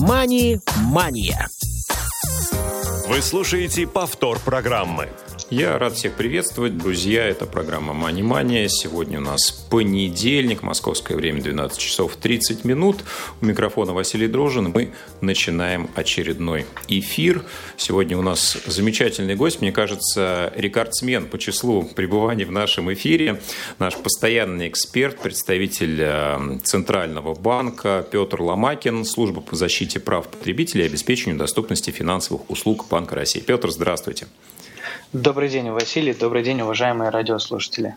«Мани-мания». Вы слушаете повтор программы. Я рад всех приветствовать, друзья. Это программа «Мани Мания». Сегодня у нас понедельник, московское время 12 часов 30 минут. У микрофона Василий Дрожин. Мы начинаем очередной эфир. Сегодня у нас замечательный гость, мне кажется, рекордсмен по числу пребываний в нашем эфире. Наш постоянный эксперт, представитель э, Центрального банка Петр Ломакин, служба по защите прав потребителей и обеспечению доступности финансовых услуг Банка России. Петр, здравствуйте. Добрый день, Василий. Добрый день, уважаемые радиослушатели.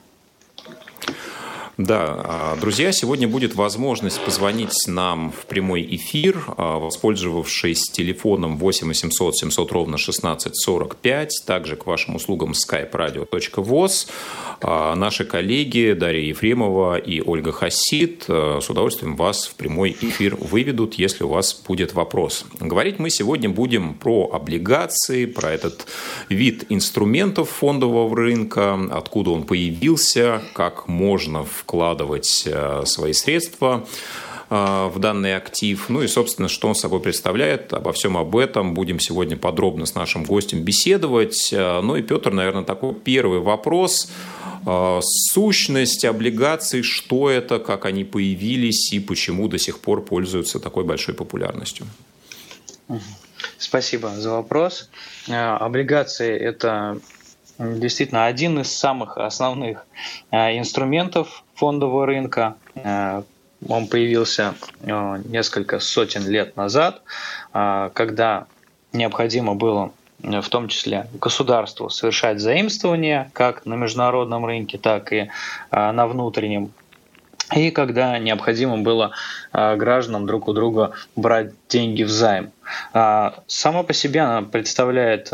Да, а, друзья, сегодня будет возможность позвонить нам в прямой эфир, а, воспользовавшись телефоном 8 800 700 ровно 1645, также к вашим услугам skype-radio.voz. А, наши коллеги Дарья Ефремова и Ольга Хасид с удовольствием вас в прямой эфир выведут, если у вас будет вопрос. Говорить мы сегодня будем про облигации, про этот вид инструментов фондового рынка, откуда он появился, как можно в вкладывать э, свои средства э, в данный актив. Ну и, собственно, что он собой представляет. Обо всем об этом будем сегодня подробно с нашим гостем беседовать. Э, ну и, Петр, наверное, такой первый вопрос. Сущность облигаций, что это, как они появились и почему до сих пор пользуются такой большой популярностью? Спасибо за вопрос. Облигации – это действительно один из самых основных инструментов фондового рынка. Э, он появился э, несколько сотен лет назад, когда необходимо было в том числе государству совершать заимствования как на международном рынке, так и на внутреннем. И когда необходимо было гражданам друг у друга брать деньги в займ. Сама по себе она представляет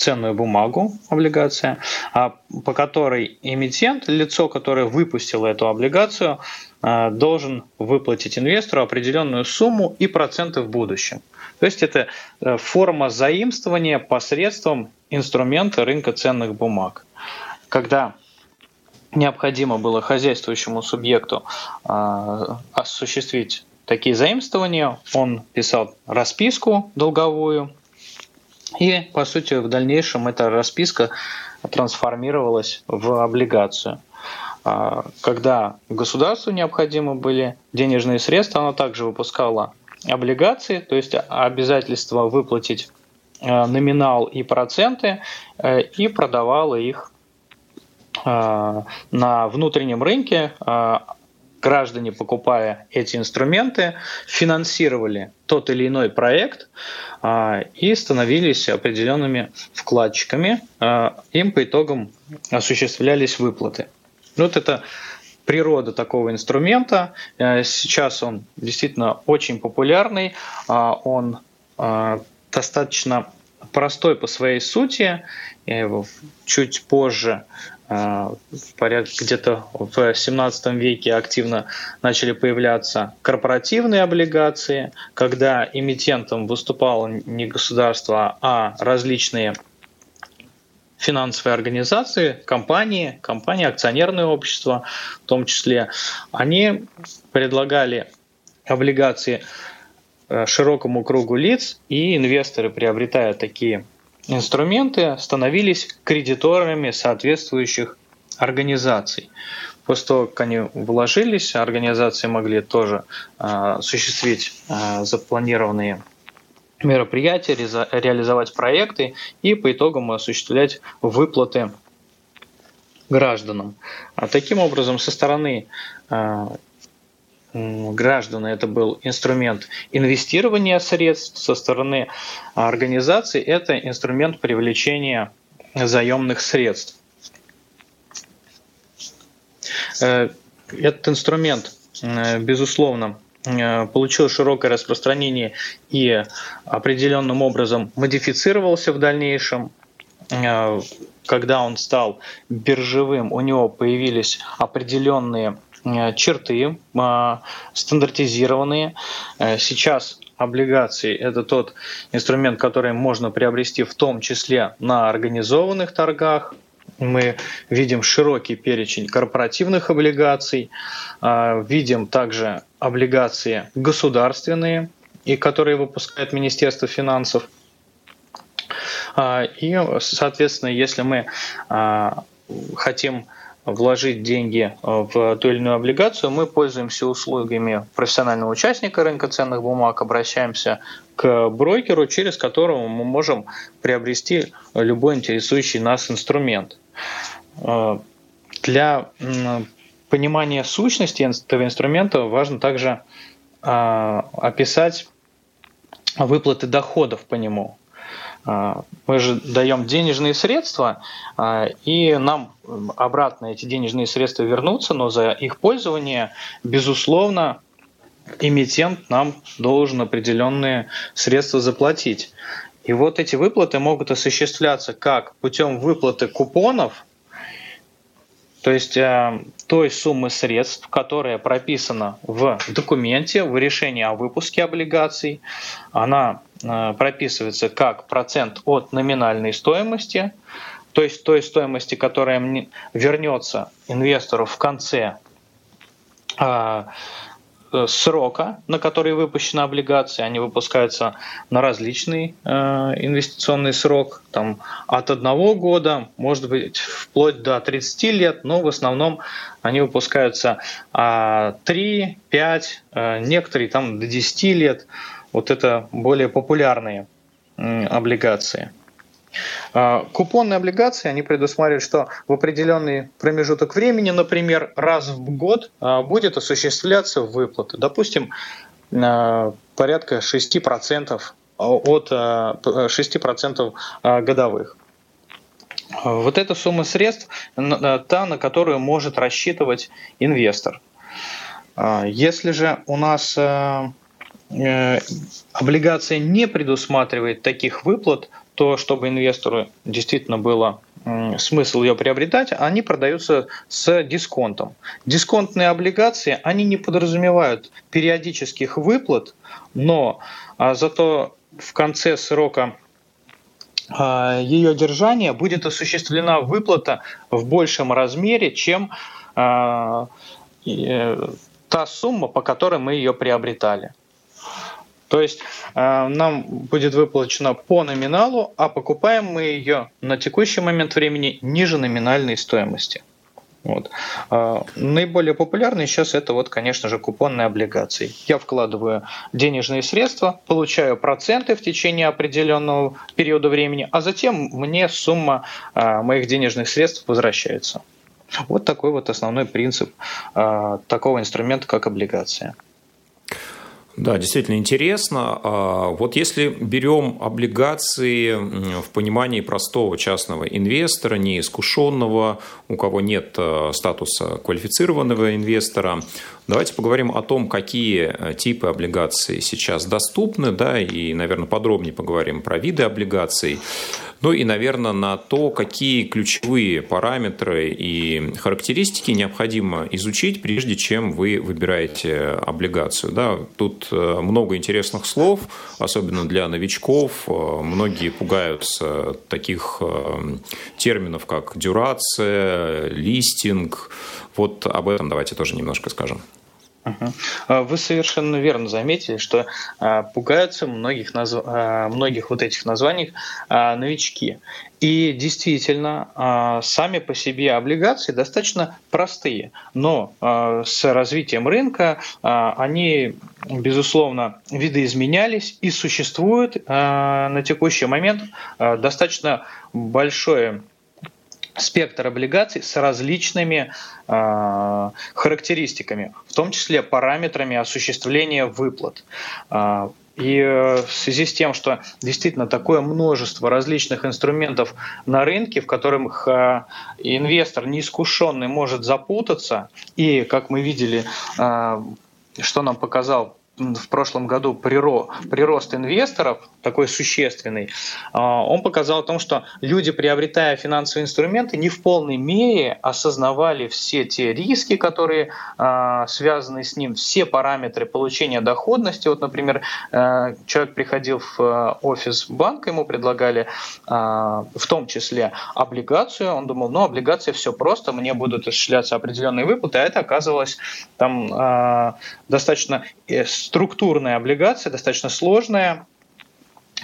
ценную бумагу, облигация, а, по которой эмитент, лицо, которое выпустило эту облигацию, а, должен выплатить инвестору определенную сумму и проценты в будущем. То есть это э, форма заимствования посредством инструмента рынка ценных бумаг. Когда необходимо было хозяйствующему субъекту а, осуществить такие заимствования, он писал расписку долговую, и, по сути, в дальнейшем эта расписка трансформировалась в облигацию. А, когда государству необходимы были денежные средства, оно также выпускало облигации, то есть обязательство выплатить а, номинал и проценты, э, и продавало их а, на внутреннем рынке граждане, покупая эти инструменты, финансировали тот или иной проект а, и становились определенными вкладчиками. А, им по итогам осуществлялись выплаты. Вот это природа такого инструмента. А, сейчас он действительно очень популярный. Он достаточно простой по своей сути. Я его чуть позже а, порядке где-то в 17 веке активно начали появляться корпоративные облигации, когда эмитентом выступало не государство, а различные финансовые организации, компании, компании, акционерные общества в том числе, они предлагали облигации э, широкому кругу лиц, и инвесторы, приобретая такие инструменты становились кредиторами соответствующих организаций. После того, как они вложились, организации могли тоже а, осуществить а, запланированные мероприятия, реализовать проекты и по итогам осуществлять выплаты гражданам. А таким образом, со стороны граждан это был инструмент инвестирования средств, со стороны организации это инструмент привлечения заемных средств. Э, этот инструмент, э, безусловно, э, получил широкое распространение и определенным образом модифицировался в дальнейшем. Когда он стал биржевым, у него появились определенные черты, а, стандартизированные. Э, сейчас облигации – это тот инструмент, который можно приобрести в том числе на организованных торгах. Мы видим широкий перечень корпоративных облигаций, видим также облигации государственные, и которые выпускает Министерство финансов. И, соответственно, если мы хотим вложить деньги в ту или иную облигацию, мы пользуемся услугами профессионального участника рынка ценных бумаг, обращаемся к брокеру, через которого мы можем приобрести любой интересующий нас инструмент. Для понимания сущности этого инструмента важно также описать выплаты доходов по нему. А, мы же даем денежные средства, а, и нам обратно эти денежные средства вернутся, но за их пользование, безусловно, эмитент нам должен определенные средства заплатить. И вот эти выплаты могут осуществляться как путем выплаты купонов то есть э, той суммы средств, которая прописана в документе, в решении о выпуске облигаций, она прописывается как процент от номинальной стоимости, то есть той стоимости, которая вернется инвестору в конце э, Э, срока, на который выпущена облигация. Они выпускаются на различный э, инвестиционный срок, там от одного года, может быть, вплоть до 30 лет, но в основном они выпускаются э, 3, 5, э, некоторые там до 10 лет. Вот это более популярные облигации. А, купонные облигации, они предусматривают, что в определенный промежуток времени, например, раз в год а, будет осуществляться выплаты. Допустим, а, порядка 6% от 6% годовых. Вот эта сумма средств та, на которую может рассчитывать инвестор. Если же у нас облигация не предусматривает таких выплат, то чтобы инвестору действительно было смысл ее приобретать, они продаются с дисконтом. Дисконтные облигации, они не подразумевают периодических выплат, но а, зато в конце срока а, ее держания будет осуществлена выплата в большем размере, чем а, э, та сумма, по которой мы ее приобретали. То есть э, нам будет выплачено по номиналу, а покупаем мы ее на текущий момент времени ниже номинальной стоимости. Вот. Э, наиболее популярные сейчас это вот, конечно же, купонные облигации. Я вкладываю денежные средства, получаю проценты в течение определенного периода времени, а затем мне сумма э, моих денежных средств возвращается. Вот такой вот основной принцип э, такого инструмента, как облигация. Да, действительно интересно. А, вот если берем облигации в понимании простого частного инвестора, неискушенного, у кого нет э, статуса квалифицированного инвестора, давайте поговорим о том, какие э, типы облигаций сейчас доступны, да, и, наверное, подробнее поговорим про виды облигаций. Ну и, наверное, на то, какие ключевые параметры и характеристики необходимо изучить, прежде чем вы выбираете облигацию. Да, тут э, много интересных слов, особенно для новичков. Э, многие пугаются таких э, терминов, как дюрация, листинг. Вот об этом давайте тоже немножко скажем. А вы совершенно верно заметили, что а, пугаются многих, назв... А, многих вот этих названий новички. И действительно, сами по себе облигации достаточно простые, но с развитием рынка они, безусловно, видоизменялись и существует на текущий момент достаточно большое спектр облигаций с различными э, характеристиками, в том числе параметрами осуществления выплат. Э, и э, в связи с тем, что действительно такое множество различных инструментов на рынке, в которых инвестор неискушенный может запутаться, и, как мы видели, э, что нам показал в прошлом году прирост инвесторов, такой существенный, а, он показал о том, что люди, приобретая финансовые инструменты, не в полной мере осознавали все те риски, которые а, связаны с ним, все параметры получения доходности. Вот, например, э, человек приходил в э, офис банка, ему предлагали а, в том числе облигацию, он думал, ну, облигация все просто, мне будут осуществляться определенные выплаты, а это оказалось там достаточно э, структурная облигация, достаточно сложная,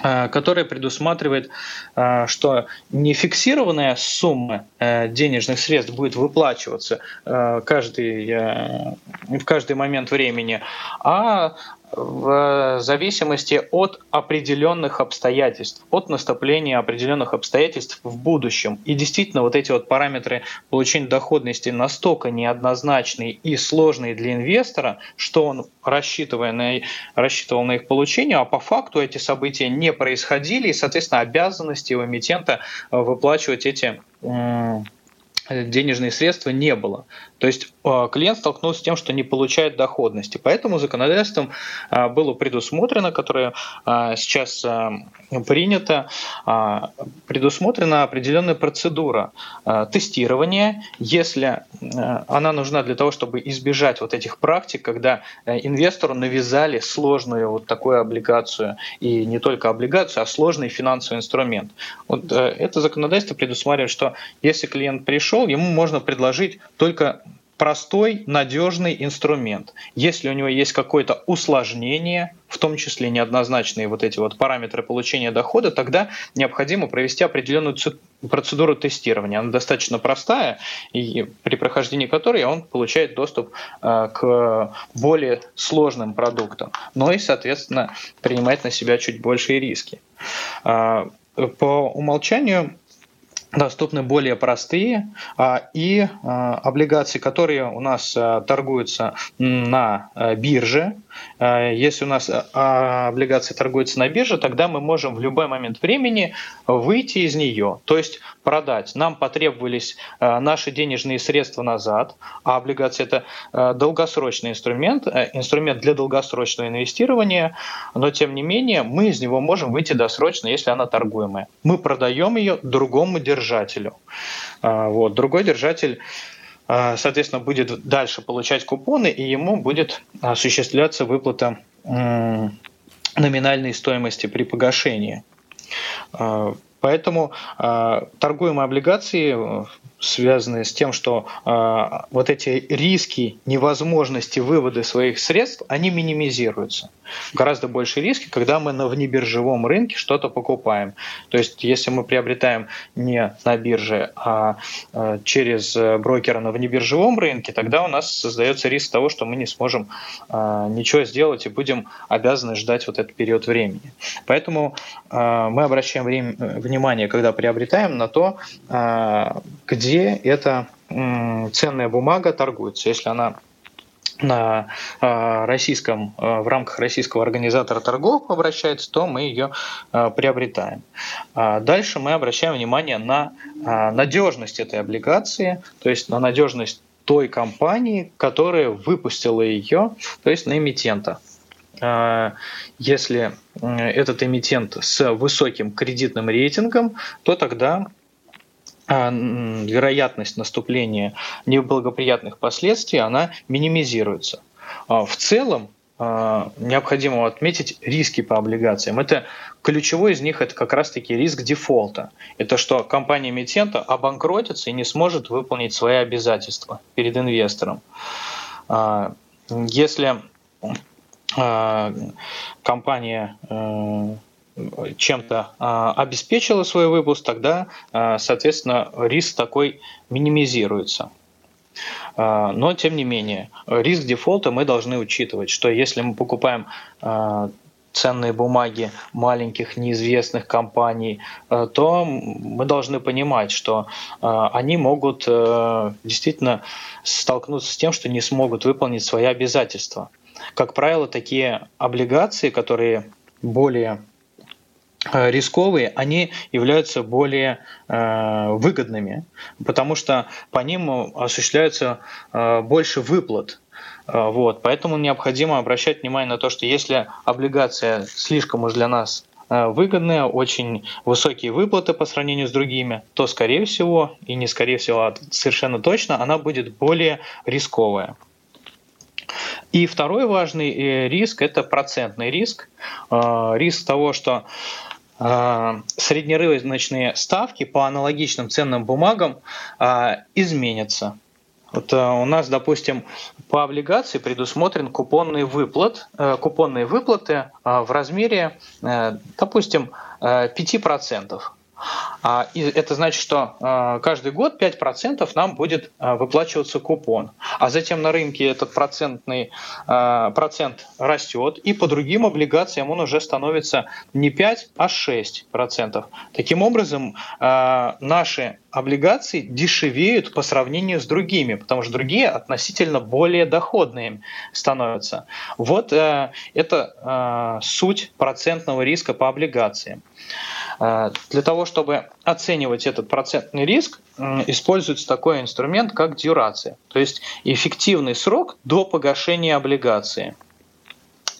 Э, которая предусматривает, э, что не фиксированная сумма э, денежных средств будет выплачиваться каждый, в каждый момент времени, а в зависимости от определенных обстоятельств, от наступления определенных обстоятельств в будущем. И действительно, вот эти вот параметры получения доходности настолько неоднозначные и сложные для инвестора, что он, рассчитывая на, рассчитывал на их получение, а по факту эти события не происходили, и, соответственно, обязанности у эмитента выплачивать эти денежные средства не было. То есть э, клиент столкнулся с тем, что не получает доходности. Поэтому законодательством э, было предусмотрено, которое э, сейчас принято, предусмотрена определенная процедура тестирования, если она нужна для того, чтобы избежать вот этих практик, когда инвестору навязали сложную вот такую облигацию, и не только облигацию, а сложный финансовый инструмент. Вот это законодательство предусматривает, что если клиент пришел, ему можно предложить только простой, надежный инструмент. Если у него есть какое-то усложнение, в том числе неоднозначные вот эти вот параметры получения дохода, тогда необходимо провести определенную процедуру тестирования. Она достаточно простая, и при прохождении которой он получает доступ э, к более сложным продуктам, но и, соответственно, принимает на себя чуть большие риски. Э, по умолчанию доступны более простые а, и а, облигации, которые у нас а, торгуются на бирже. Если у нас облигации торгуются на бирже, тогда мы можем в любой момент времени выйти из нее, то есть продать. Нам потребовались наши денежные средства назад, а облигация это долгосрочный инструмент, инструмент для долгосрочного инвестирования, но тем не менее мы из него можем выйти досрочно, если она торгуемая. Мы продаем ее другому держателю. А, вот. Другой держатель а, соответственно, будет дальше получать купоны, и ему будет осуществляться выплата номинальной стоимости при погашении. А, поэтому торгуемые облигации связанные с тем, что э, вот эти риски невозможности вывода своих средств, они минимизируются. Гораздо больше риски, когда мы на внебиржевом рынке что-то покупаем. То есть, если мы приобретаем не на бирже, а э, через брокера на внебиржевом рынке, тогда у нас создается риск того, что мы не сможем э, ничего сделать и будем обязаны ждать вот этот период времени. Поэтому э, мы обращаем время, внимание, когда приобретаем, на то, э, где где эта ценная бумага торгуется. Если она на а, российском, а, в рамках российского организатора торгов обращается, то мы ее а, приобретаем. Дальше мы обращаем внимание на надежность этой облигации, то есть на надежность той компании, которая выпустила ее, то есть на эмитента. Если этот эмитент с высоким кредитным рейтингом, то тогда вероятность наступления неблагоприятных последствий, она минимизируется. А, в целом, а, необходимо отметить риски по облигациям. Это ключевой из них это как раз-таки риск дефолта. Это что компания эмитента обанкротится и не сможет выполнить свои обязательства перед инвестором. Если компания э, чем-то а, обеспечила свой выпуск, тогда, а, соответственно, риск такой минимизируется. А, но, тем не менее, риск дефолта мы должны учитывать, что если мы покупаем ценные бумаги маленьких неизвестных компаний, то мы должны понимать, что они могут действительно столкнуться с тем, что не смогут выполнить свои обязательства. Как правило, такие облигации, которые более рисковые, они являются более э, выгодными, потому что по ним осуществляется э, больше выплат. Э, вот. Поэтому необходимо обращать внимание на то, что если облигация слишком уж для нас э, выгодная, очень высокие выплаты по сравнению с другими, то, скорее всего, и не скорее всего, а совершенно точно, она будет более рисковая. И второй важный э, риск – это процентный риск. Риск того, что среднерыночные ставки по аналогичным ценным бумагам а, изменятся. Вот у нас, допустим, по облигации предусмотрен купонный выплат, купонные выплаты в размере, допустим, 5%. А, и это значит, что а, каждый год 5% нам будет а, выплачиваться купон. А затем на рынке этот процентный процент растет, и по другим облигациям он уже становится не 5, а 6%. Таким образом, наши облигации дешевеют по сравнению с другими, потому что другие относительно более доходные становятся. Вот это суть процентного риска по облигациям. Э, для того, чтобы оценивать этот процентный риск, используется такой инструмент, как дюрация, то есть эффективный срок до погашения облигации.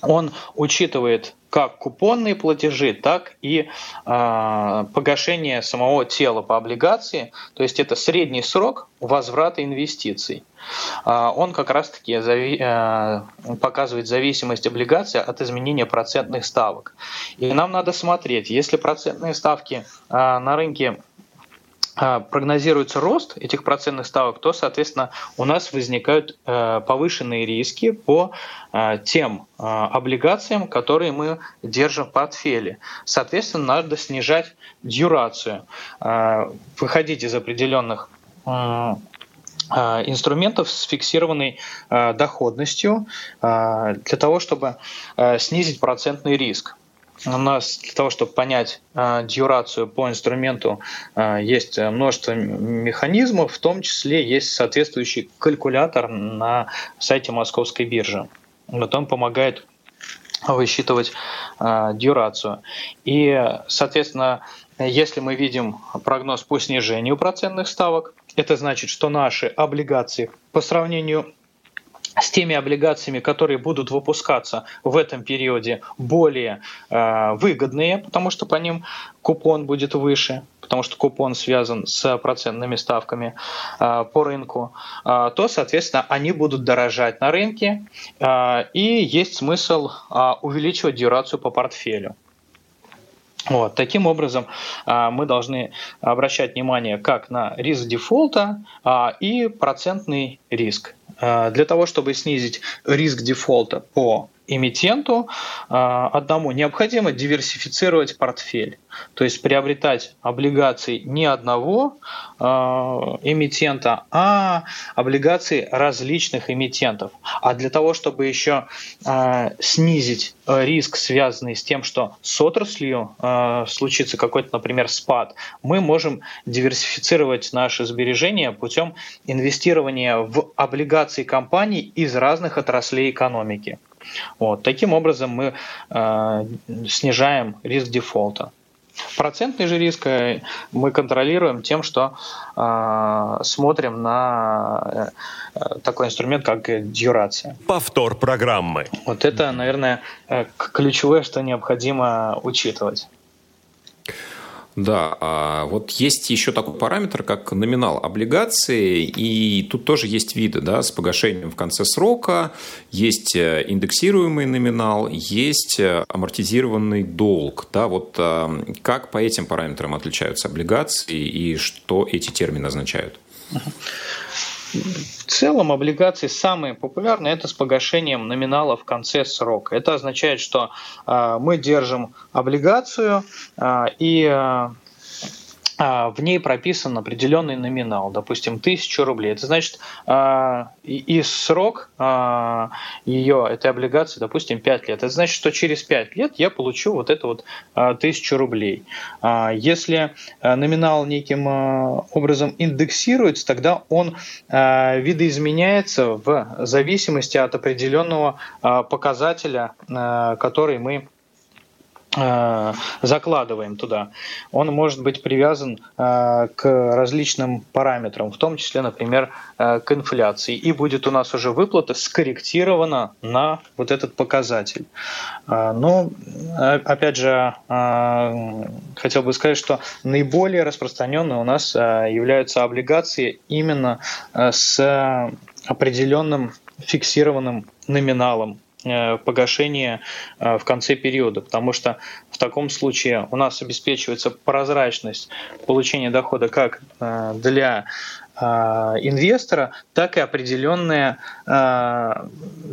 Он учитывает как купонные платежи, так и э, погашение самого тела по облигации, то есть это средний срок возврата инвестиций. Э, он как раз-таки зави, э, показывает зависимость облигации от изменения процентных ставок. И нам надо смотреть, если процентные ставки э, на рынке прогнозируется рост этих процентных ставок, то, соответственно, у нас возникают э, повышенные риски по э, тем э, облигациям, которые мы держим в портфеле. Соответственно, надо снижать дюрацию, выходить из определенных инструментов с фиксированной доходностью для того, чтобы снизить процентный риск у нас для того, чтобы понять э, дюрацию по инструменту, э, есть множество механизмов, в том числе есть соответствующий калькулятор на сайте Московской биржи. Вот он помогает высчитывать э, дюрацию. И, соответственно, если мы видим прогноз по снижению процентных ставок, это значит, что наши облигации по сравнению с теми облигациями, которые будут выпускаться в этом периоде, более э, выгодные, потому что по ним купон будет выше, потому что купон связан с процентными ставками э, по рынку, э, то, соответственно, они будут дорожать на рынке, э, и есть смысл э, увеличивать дюрацию по портфелю. Вот. Таким образом, э, мы должны обращать внимание как на риск дефолта э, и процентный риск. Э, для того, чтобы снизить риск дефолта по эмитенту а, одному необходимо диверсифицировать портфель, то есть приобретать облигации не одного а, эмитента, а облигации различных эмитентов. А для того, чтобы еще а, снизить риск, связанный с тем, что с отраслью случится какой-то, например, спад, мы можем диверсифицировать наши сбережения путем инвестирования в облигации компаний из разных отраслей экономики. Вот. Таким образом мы э, снижаем риск дефолта. Процентный же риск э, мы контролируем тем, что э, смотрим на э, такой инструмент, как дюрация. Повтор программы. Вот это, наверное, э, ключевое, что необходимо учитывать. Да, а вот есть еще такой параметр, как номинал облигации, и тут тоже есть виды, да, с погашением в конце срока, есть э, индексируемый номинал, есть э, амортизированный долг, да, вот а, как по этим параметрам отличаются облигации и что эти термины означают? В целом облигации самые популярные это с погашением номинала в конце срока. Это означает, что э, мы держим облигацию э, и а, в ней прописан определенный номинал, допустим, 1000 рублей. Это значит, а, и срок а, ее, этой облигации, допустим, 5 лет. Это значит, что через 5 лет я получу вот это вот 1000 рублей. Если номинал неким образом индексируется, тогда он видоизменяется в зависимости от определенного показателя, который мы закладываем туда, он может быть привязан э, к различным параметрам, в том числе, например, э, к инфляции. И будет у нас уже выплата скорректирована на вот этот показатель. Но, опять же, хотел бы сказать, что наиболее распространенные у нас являются облигации именно с определенным фиксированным номиналом Э, погашения э, в конце периода, потому что в таком случае у нас обеспечивается прозрачность получения дохода как э, для инвестора, так и определенная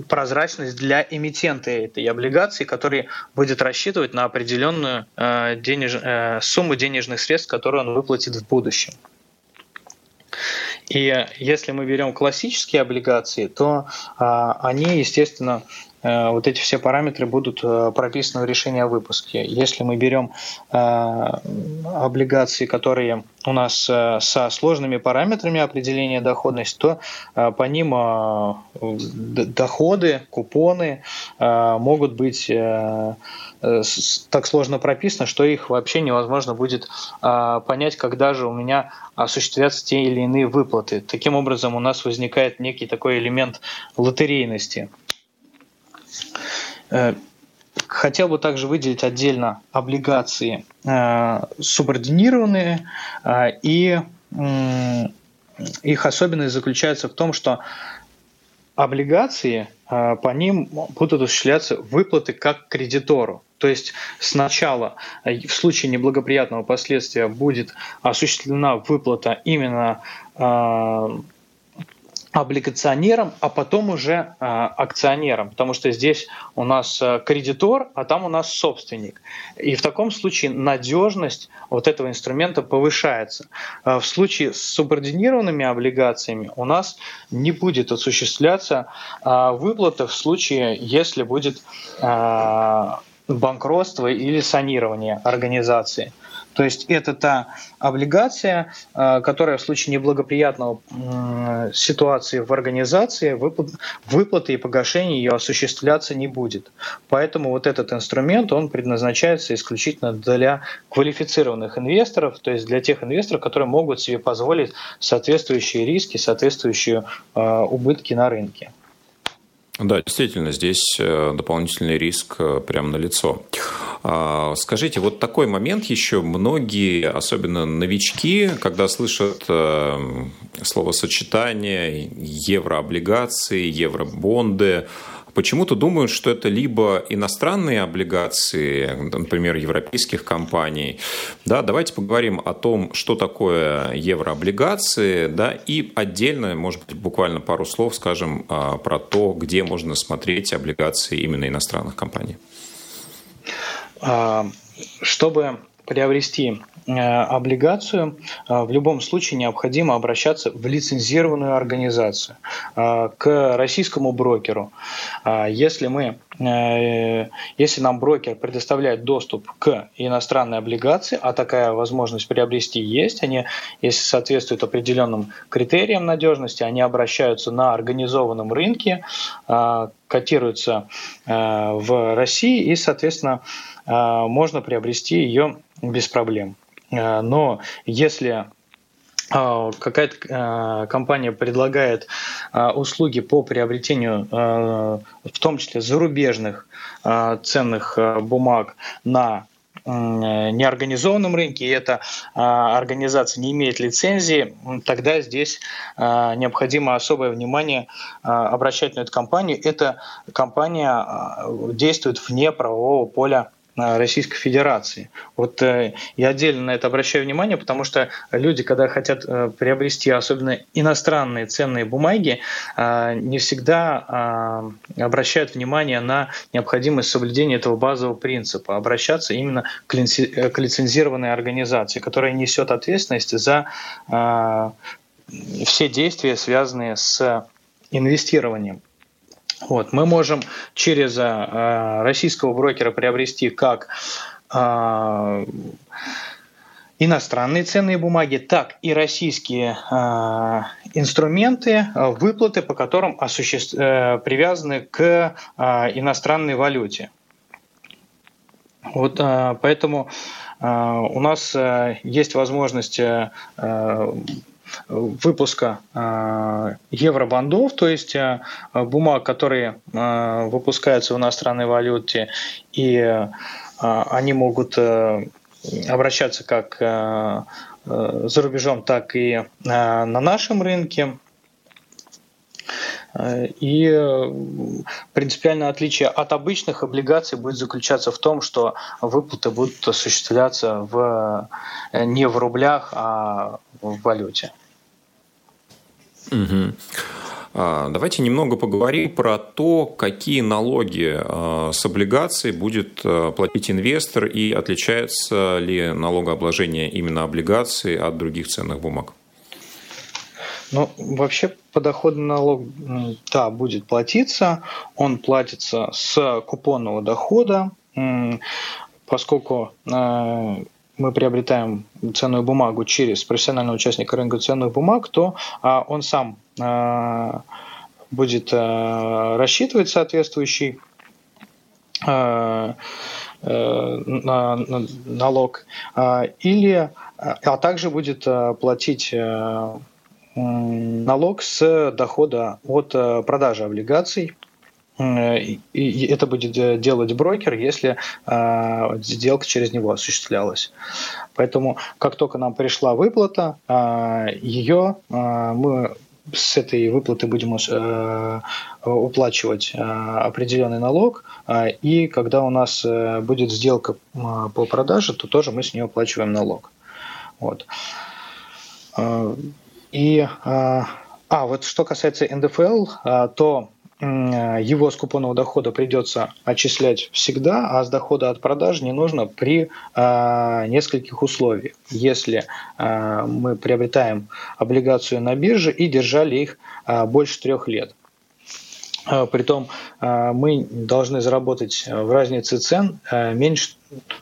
прозрачность для эмитента этой облигации, который будет рассчитывать на определенную денеж... сумму денежных средств, которые он выплатит в будущем. И если мы берем классические облигации, то а, они, естественно, вот эти все параметры будут э, прописаны в решении о выпуске. Если мы берем э, облигации, которые у нас со сложными параметрами определения доходности, то по ним доходы, купоны могут быть так сложно прописаны, что их вообще невозможно будет понять, когда же у меня осуществятся те или иные выплаты. Таким образом, у нас возникает некий такой элемент лотерейности – Э, хотел бы также выделить отдельно облигации э, субординированные, э, и их особенность заключается в том, что облигации, по ним будут осуществляться выплаты как кредитору. То есть сначала в случае неблагоприятного последствия будет осуществлена выплата именно облигационером, а потом уже э, акционером, потому что здесь у нас э, кредитор, а там у нас собственник. И в таком случае надежность вот этого инструмента повышается. Э, в случае с субординированными облигациями у нас не будет осуществляться э, выплата в случае, если будет э, банкротство или санирование организации. То есть это та облигация, э, которая в случае неблагоприятного ситуации в организации выплаты и погашения ее осуществляться не будет. Поэтому вот этот инструмент, он предназначается исключительно для квалифицированных инвесторов, то есть для тех инвесторов, которые могут себе позволить соответствующие риски, соответствующие э, убытки на рынке. Да, действительно, здесь э, дополнительный риск прямо на лицо. А, скажите, вот такой момент еще многие, особенно новички, когда слышат э, словосочетание еврооблигации, евробонды, почему-то думают, что это либо иностранные облигации, например, европейских компаний. Да, давайте поговорим о том, что такое еврооблигации, да, и отдельно, может быть, буквально пару слов скажем а, про то, где можно смотреть облигации именно иностранных компаний. А, чтобы приобрести э, облигацию, э, в любом случае необходимо обращаться в лицензированную организацию, э, к российскому брокеру. Если, мы, если нам брокер предоставляет доступ к иностранной облигации, а такая возможность приобрести есть, они, если соответствуют определенным критериям надежности, они обращаются на организованном рынке, котируются в России и, соответственно, можно приобрести ее без проблем. Э, но если э, какая-то компания предлагает услуги по приобретению, в том числе зарубежных ценных бумаг на неорганизованном рынке, и эта организация не имеет лицензии, тогда здесь необходимо особое внимание обращать на эту компанию. Эта компания действует вне правового поля Российской Федерации. Вот э, я отдельно на это обращаю внимание, потому что люди, когда хотят э, приобрести особенно иностранные ценные бумаги, э, не всегда обращают внимание на необходимость соблюдения этого базового принципа, обращаться именно к лицензированной организации, которая несет ответственность за все действия, связанные с инвестированием. Вот, мы можем через э, российского брокера приобрести как э, иностранные ценные бумаги, так и российские э, инструменты, выплаты, по которым осуществ... э, привязаны к э, иностранной валюте. Вот э, поэтому э, у нас э, есть возможность э, выпуска э, евробандов, то есть э, бумаг, которые э, выпускаются в иностранной валюте, и они могут обращаться как за рубежом, так и на нашем рынке. И принципиальное отличие от обычных облигаций будет заключаться в том, что выплаты будут осуществляться в, не в рублях, а в валюте. Угу. Давайте немного поговорим про то, какие налоги а, с облигаций будет а, платить инвестор и отличается ли налогообложение именно облигаций от других ценных бумаг. Ну, вообще подоходный налог, да, будет платиться. Он платится с купонного дохода, поскольку э, мы приобретаем ценную бумагу через профессионального участника рынка ценных бумаг, то а, он сам э, будет э, рассчитывать соответствующий налог или а также будет платить налог с дохода от э, продажи облигаций. И это будет э, делать брокер, если э, сделка через него осуществлялась. Поэтому, как только нам пришла выплата, ее мы с этой выплаты будем уплачивать определенный налог, и когда у нас будет сделка по продаже, то тоже мы с нее уплачиваем налог. Вот. И, а, вот что касается НДФЛ, то его с купонного дохода придется отчислять всегда, а с дохода от продаж не нужно при э, нескольких условиях. Если э, мы приобретаем облигацию на бирже и держали их э, больше трех лет. Э, притом э, мы должны заработать в разнице цен э, меньше,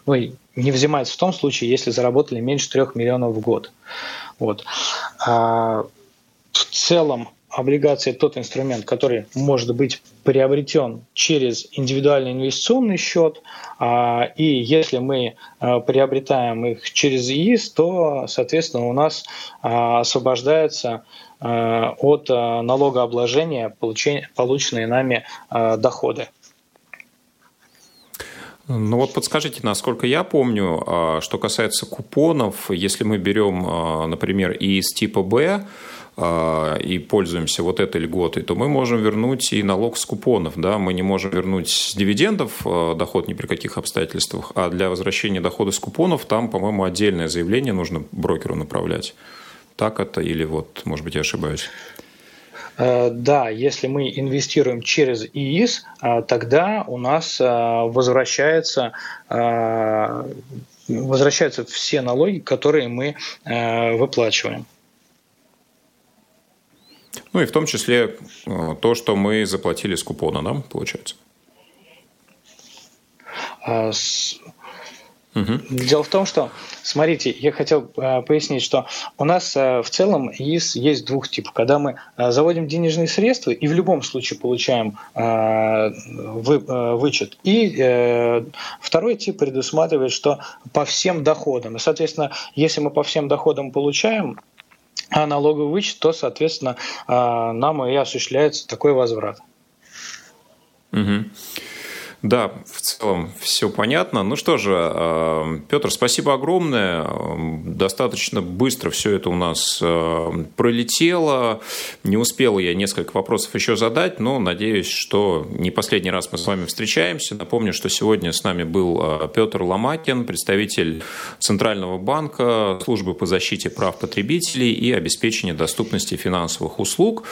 ну, не взимается в том случае, если заработали меньше трех миллионов в год. Вот. А в целом облигация тот инструмент, который может быть приобретен через индивидуальный инвестиционный счет, а, и если мы а, приобретаем их через ИИС, то, соответственно, у нас а, освобождается от налогообложения полученные нами доходы. Ну вот подскажите, насколько я помню, что касается купонов, если мы берем, например, из типа Б, и пользуемся вот этой льготой, то мы можем вернуть и налог с купонов. Да? Мы не можем вернуть с дивидендов доход ни при каких обстоятельствах, а для возвращения дохода с купонов там, по-моему, отдельное заявление нужно брокеру направлять. Так это или вот, может быть, я ошибаюсь? Э, да, если мы инвестируем через ИИС, э, тогда у нас э, возвращается возвращаются все налоги, которые мы выплачиваем. Ну и в том числе то, что мы заплатили с купона, да, получается? Угу. Дело в том, что, смотрите, я хотел э, пояснить, что у нас э, в целом ИИС есть двух типов. Когда мы э, заводим денежные средства и в любом случае получаем э, вы, э, вычет. И э, второй тип предусматривает, что по всем доходам. И, соответственно, если мы по всем доходам получаем а налоговый вычет, то, соответственно, э, нам и осуществляется такой возврат. Угу. Да, в целом все понятно. Ну что же, э, Петр, спасибо огромное. Достаточно быстро все это у нас э, пролетело. Не успел я несколько вопросов еще задать, но надеюсь, что не последний раз мы с вами встречаемся. Напомню, что сегодня с нами был э, Петр Ломакин, представитель Центрального банка, службы по защите прав потребителей и обеспечения доступности финансовых услуг.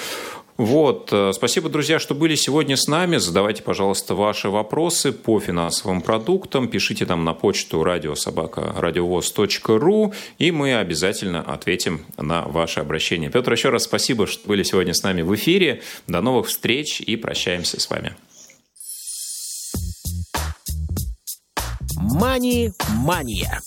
Вот. Э, спасибо, друзья, что были сегодня с нами. Задавайте, пожалуйста, ваши вопросы по финансовым продуктам. Пишите нам на почту радиособака радиовоз.ру, и мы обязательно ответим на ваши обращения. Петр, еще раз спасибо, что были сегодня с нами в эфире. До новых встреч и прощаемся с вами. Мани-мания.